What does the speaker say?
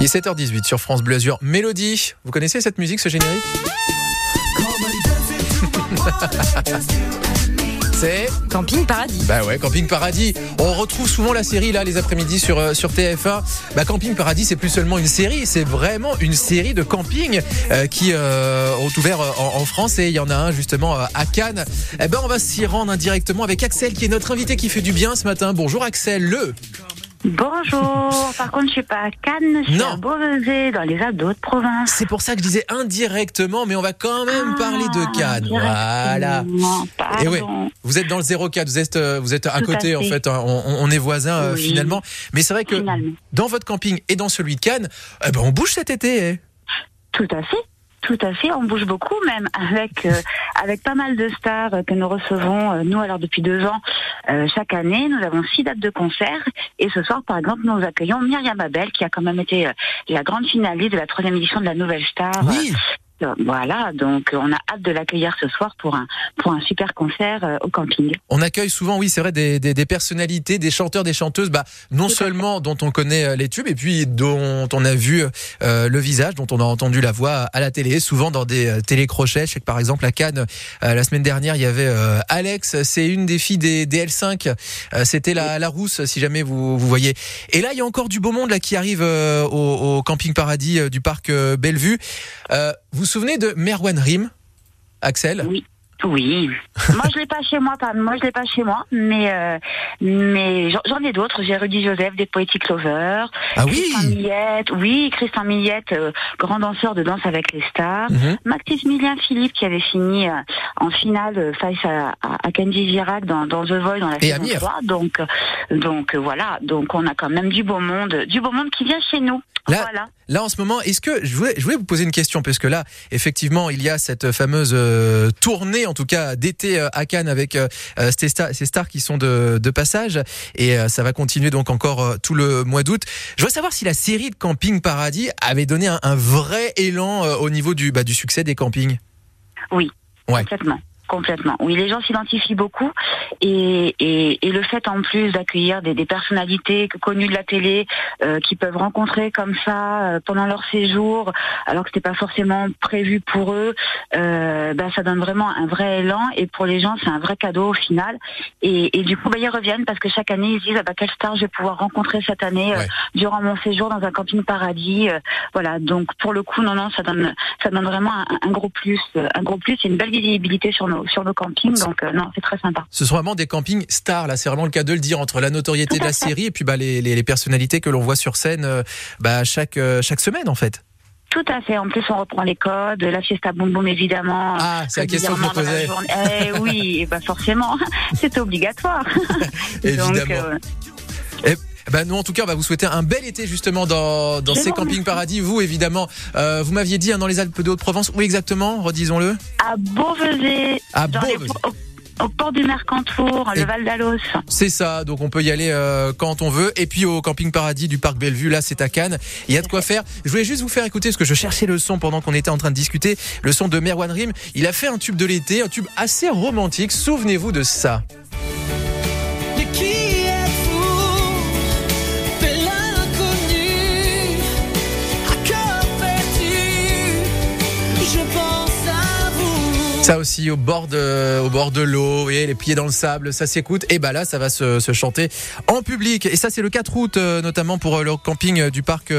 Il est 7h18 sur France Bleu Azur. Mélodie, vous connaissez cette musique, ce générique C'est Camping Paradis. Bah ouais, Camping Paradis. On retrouve souvent la série là les après-midi sur euh, sur TF1. Bah Camping Paradis, c'est plus seulement une série, c'est vraiment une série de camping euh, qui euh, ont ouvert euh, en, en France et il y en a un justement à Cannes. Eh ben on va s'y rendre indirectement avec Axel qui est notre invité qui fait du bien ce matin. Bonjour Axel, le Bonjour. Par contre, je suis pas à Cannes, je suis Non. à Beauvais, dans les Alpes de Haute-Provence. C'est pour ça que je disais indirectement, mais on va quand même parler de Cannes. Voilà. Pardon. Et ouais, vous êtes dans le 04, vous êtes, euh, vous êtes à Tout à côté en fait. hein. on, on est voisins euh, Oui. finalement. Mais c'est vrai que Finalement. dans votre camping et dans celui de Cannes, eh ben on bouge cet été. eh. Tout à fait. Tout à fait, on bouge beaucoup même avec euh, avec pas mal de stars que nous recevons euh, nous alors depuis deux ans euh, chaque année. Nous avons six dates de concert et ce soir par exemple nous accueillons Myriam Abel qui a quand même été euh, la grande finaliste de la troisième édition de la Nouvelle Star. Oui, Euh, voilà, donc euh, on a hâte de l'accueillir ce soir pour un pour un super concert euh, au camping. on accueille souvent, oui, c'est vrai, des, des, des personnalités, des chanteurs, des chanteuses, bah, non seulement dont on connaît euh, les tubes, et puis dont on a vu euh, le visage, dont on a entendu la voix à la télé, souvent dans des euh, télécrochets. Je sais que par exemple à Cannes, euh, la semaine dernière, il y avait euh, Alex, c'est une des filles des, des L5, euh, c'était la, la rousse, si jamais vous, vous voyez. Et là, il y a encore du beau monde là qui arrive euh, au, au camping paradis du parc euh, Bellevue. Vous vous souvenez de Merwan Rim, Axel? Oui. Oui. moi je l'ai pas chez moi, pas moi je l'ai pas chez moi, mais euh, mais j'en- ai d'autres. J'ai Rudy Joseph des Poetic Lovers, Ah oui Millette, oui Christian Millette, euh, grand danseur de danse avec les stars. Mhm. Maximilien Philippe qui avait fini euh, en finale face à, à, à Kenji Girac dans, dans The Voice dans la Et saison Amir. 3. Donc donc voilà, donc on a quand même du beau monde, du beau monde qui vient chez nous. Là- voilà. Là en ce moment, est-ce que je voulais, je voulais vous poser une question parce que là, effectivement, il y a cette fameuse euh, tournée, en tout cas d'été euh, à Cannes avec euh, ces, stars, ces stars qui sont de, de passage et ça va continuer donc encore tout le mois d'août. Je voudrais savoir si la série de Camping Paradis avait donné un, un vrai élan au niveau du, bah, du succès des campings. Oui, Ouais. complètement. Complètement. Oui, les gens s'identifient beaucoup et, et, et le fait en plus d'accueillir des, des personnalités connues de la télé euh, qui peuvent rencontrer comme ça euh, pendant leur séjour, alors que c'était pas forcément prévu pour eux, euh, ben, ça donne vraiment un vrai élan et pour les gens c'est un vrai cadeau au final. Et, et du coup, ben, ils reviennent parce que chaque année ils se disent ah, ben, quelle star je vais pouvoir rencontrer cette année euh, Ouais. durant mon séjour dans un camping paradis. euh, voilà, donc pour le coup, non, non, ça donne ça donne vraiment un, un gros plus, euh, un gros plus et une belle visibilité sur nos sur nos campings. Donc euh, non, c'est très sympa. Ce sont vraiment des campings stars, là, c'est vraiment le cas de le dire, entre la notoriété de la série et puis bah, les, les, les personnalités que l'on voit sur scène euh, bah, chaque, euh, chaque semaine en fait. Tout à fait. En plus, on reprend les codes, la fiesta boum boum évidemment. Ah, c'est la question que je me posais. Eh oui, et ben forcément, c'est obligatoire. Évidemment. Donc, euh, Ben nous en tout cas on va vous souhaiter un bel été justement dans, ces campings paradis. Vous évidemment, euh, vous m'aviez dit hein, dans les Alpes de Haute-Provence, où exactement, redisons-le? À Beauvais, À dans les- Beauvais. au, port du Mercantour, le Val d'Alos. C'est ça, donc on peut y aller euh, quand on veut. Et puis au camping paradis du parc Bellevue, là c'est à Cannes. Il y a de quoi faire. Je voulais juste vous faire écouter, parce que je cherchais le son pendant qu'on était en train de discuter, le son de Merwan Rim. Il a fait un tube de l'été, un tube assez romantique. Souvenez-vous de ça. Ça aussi au bord de, l'eau, et les pieds dans le sable, ça s'écoute. Et bah là, ça va se, se chanter en public. Et ça, c'est le 4 août, euh, notamment pour le camping euh, du parc. euh,